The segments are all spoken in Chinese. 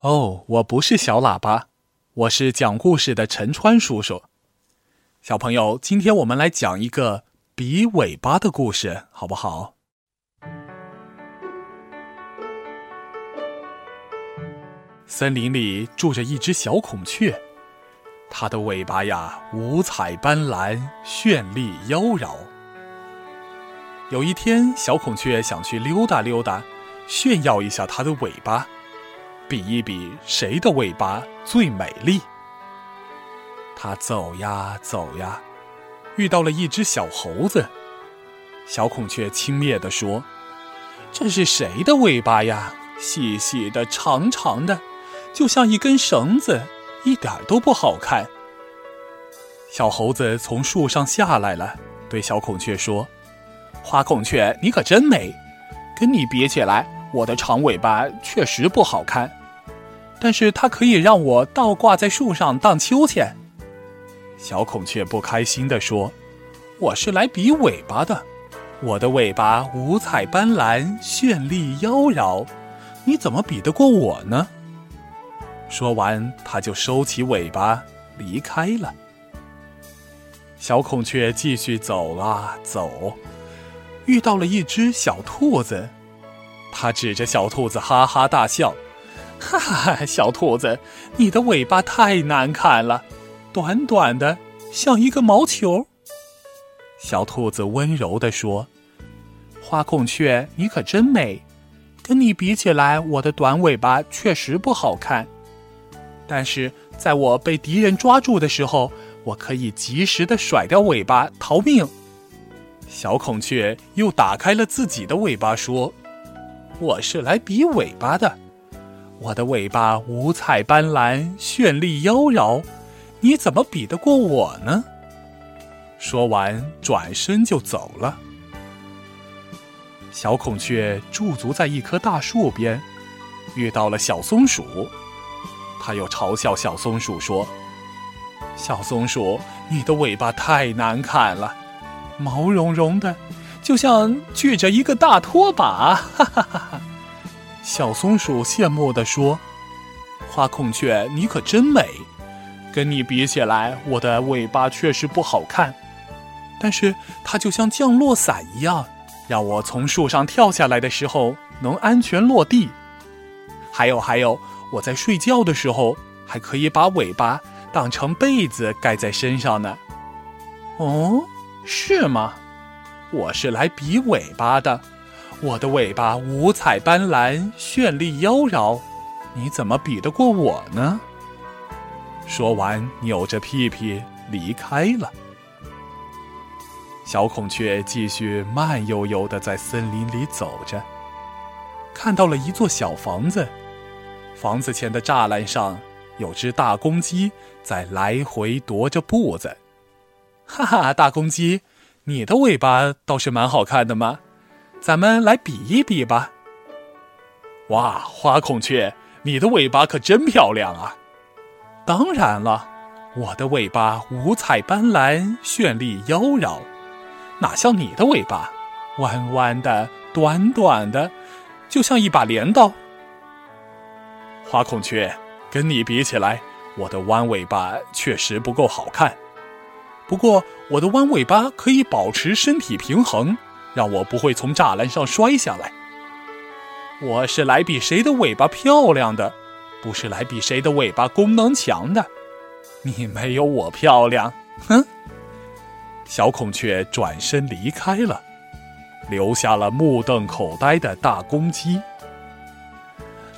哦，我不是小喇叭，我是讲故事的陈川叔叔。小朋友，今天我们来讲一个比尾巴的故事，好不好？森林里住着一只小孔雀，它的尾巴呀五彩斑斓，绚丽妖娆。有一天，小孔雀想去溜达溜达，炫耀一下它的尾巴。比一比谁的尾巴最美丽。他走呀走呀，遇到了一只小猴子。小孔雀轻蔑地说：“这是谁的尾巴呀？细细的，长长的，就像一根绳子，一点都不好看。”小猴子从树上下来了，对小孔雀说：“花孔雀，你可真美，跟你比起来，我的长尾巴确实不好看。”但是它可以让我倒挂在树上荡秋千。小孔雀不开心地说：“我是来比尾巴的，我的尾巴五彩斑斓，绚丽妖娆，你怎么比得过我呢？”说完，它就收起尾巴离开了。小孔雀继续走啊走，遇到了一只小兔子，它指着小兔子哈哈大笑。哈哈，小兔子，你的尾巴太难看了，短短的，像一个毛球。小兔子温柔地说：“花孔雀，你可真美，跟你比起来，我的短尾巴确实不好看。但是在我被敌人抓住的时候，我可以及时的甩掉尾巴逃命。”小孔雀又打开了自己的尾巴说：“我是来比尾巴的。”我的尾巴五彩斑斓，绚丽妖娆，你怎么比得过我呢？说完，转身就走了。小孔雀驻足在一棵大树边，遇到了小松鼠，它又嘲笑小松鼠说：“小松鼠，你的尾巴太难看了，毛茸茸的，就像锯着一个大拖把。”哈哈哈哈。小松鼠羡慕地说：“花孔雀，你可真美，跟你比起来，我的尾巴确实不好看。但是它就像降落伞一样，让我从树上跳下来的时候能安全落地。还有还有，我在睡觉的时候还可以把尾巴当成被子盖在身上呢。哦，是吗？我是来比尾巴的。”我的尾巴五彩斑斓，绚丽妖娆，你怎么比得过我呢？说完，扭着屁屁离开了。小孔雀继续慢悠悠的在森林里走着，看到了一座小房子，房子前的栅栏上有只大公鸡在来回踱着步子。哈哈，大公鸡，你的尾巴倒是蛮好看的嘛！咱们来比一比吧。哇，花孔雀，你的尾巴可真漂亮啊！当然了，我的尾巴五彩斑斓，绚丽妖娆，哪像你的尾巴，弯弯的，短短的，就像一把镰刀。花孔雀，跟你比起来，我的弯尾巴确实不够好看。不过，我的弯尾巴可以保持身体平衡。让我不会从栅栏上摔下来。我是来比谁的尾巴漂亮的，不是来比谁的尾巴功能强的。你没有我漂亮，哼！小孔雀转身离开了，留下了目瞪口呆的大公鸡。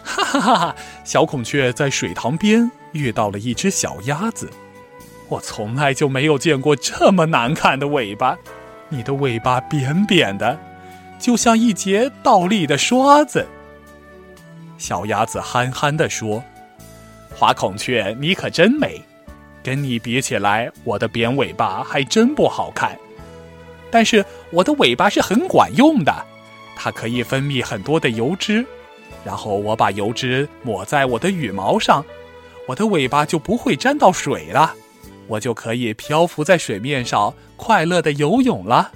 哈哈哈哈！小孔雀在水塘边遇到了一只小鸭子。我从来就没有见过这么难看的尾巴。你的尾巴扁扁的，就像一节倒立的刷子。小鸭子憨憨地说：“花孔雀，你可真美，跟你比起来，我的扁尾巴还真不好看。但是我的尾巴是很管用的，它可以分泌很多的油脂，然后我把油脂抹在我的羽毛上，我的尾巴就不会沾到水了。”我就可以漂浮在水面上，快乐的游泳了。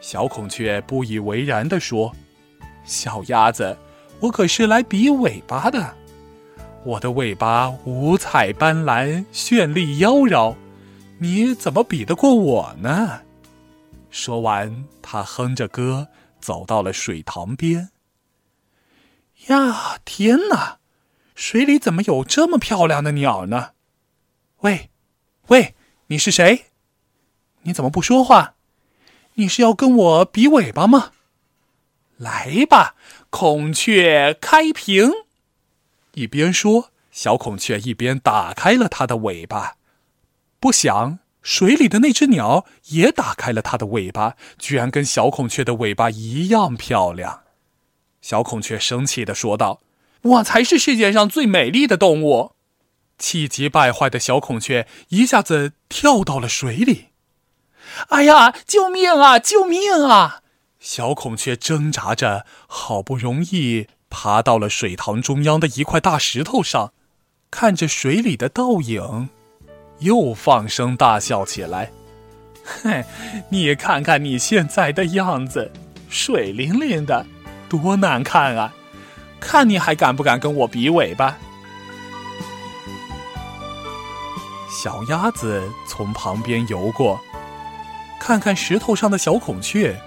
小孔雀不以为然地说：“小鸭子，我可是来比尾巴的，我的尾巴五彩斑斓，绚丽妖娆，你怎么比得过我呢？”说完，他哼着歌走到了水塘边。呀，天哪！水里怎么有这么漂亮的鸟呢？喂，喂，你是谁？你怎么不说话？你是要跟我比尾巴吗？来吧，孔雀开屏！一边说，小孔雀一边打开了它的尾巴。不想，水里的那只鸟也打开了它的尾巴，居然跟小孔雀的尾巴一样漂亮。小孔雀生气的说道。我才是世界上最美丽的动物！气急败坏的小孔雀一下子跳到了水里。哎呀，救命啊！救命啊！小孔雀挣扎着，好不容易爬到了水塘中央的一块大石头上，看着水里的倒影，又放声大笑起来。嘿，你看看你现在的样子，水灵灵的，多难看啊！看你还敢不敢跟我比尾巴？小鸭子从旁边游过，看看石头上的小孔雀，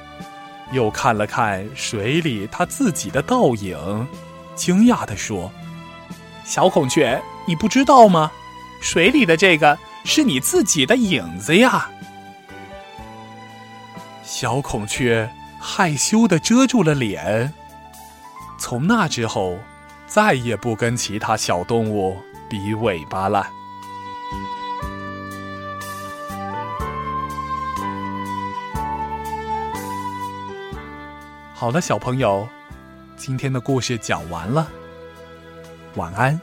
又看了看水里它自己的倒影，惊讶的说：“小孔雀，你不知道吗？水里的这个是你自己的影子呀！”小孔雀害羞的遮住了脸。从那之后，再也不跟其他小动物比尾巴了。好了，小朋友，今天的故事讲完了，晚安。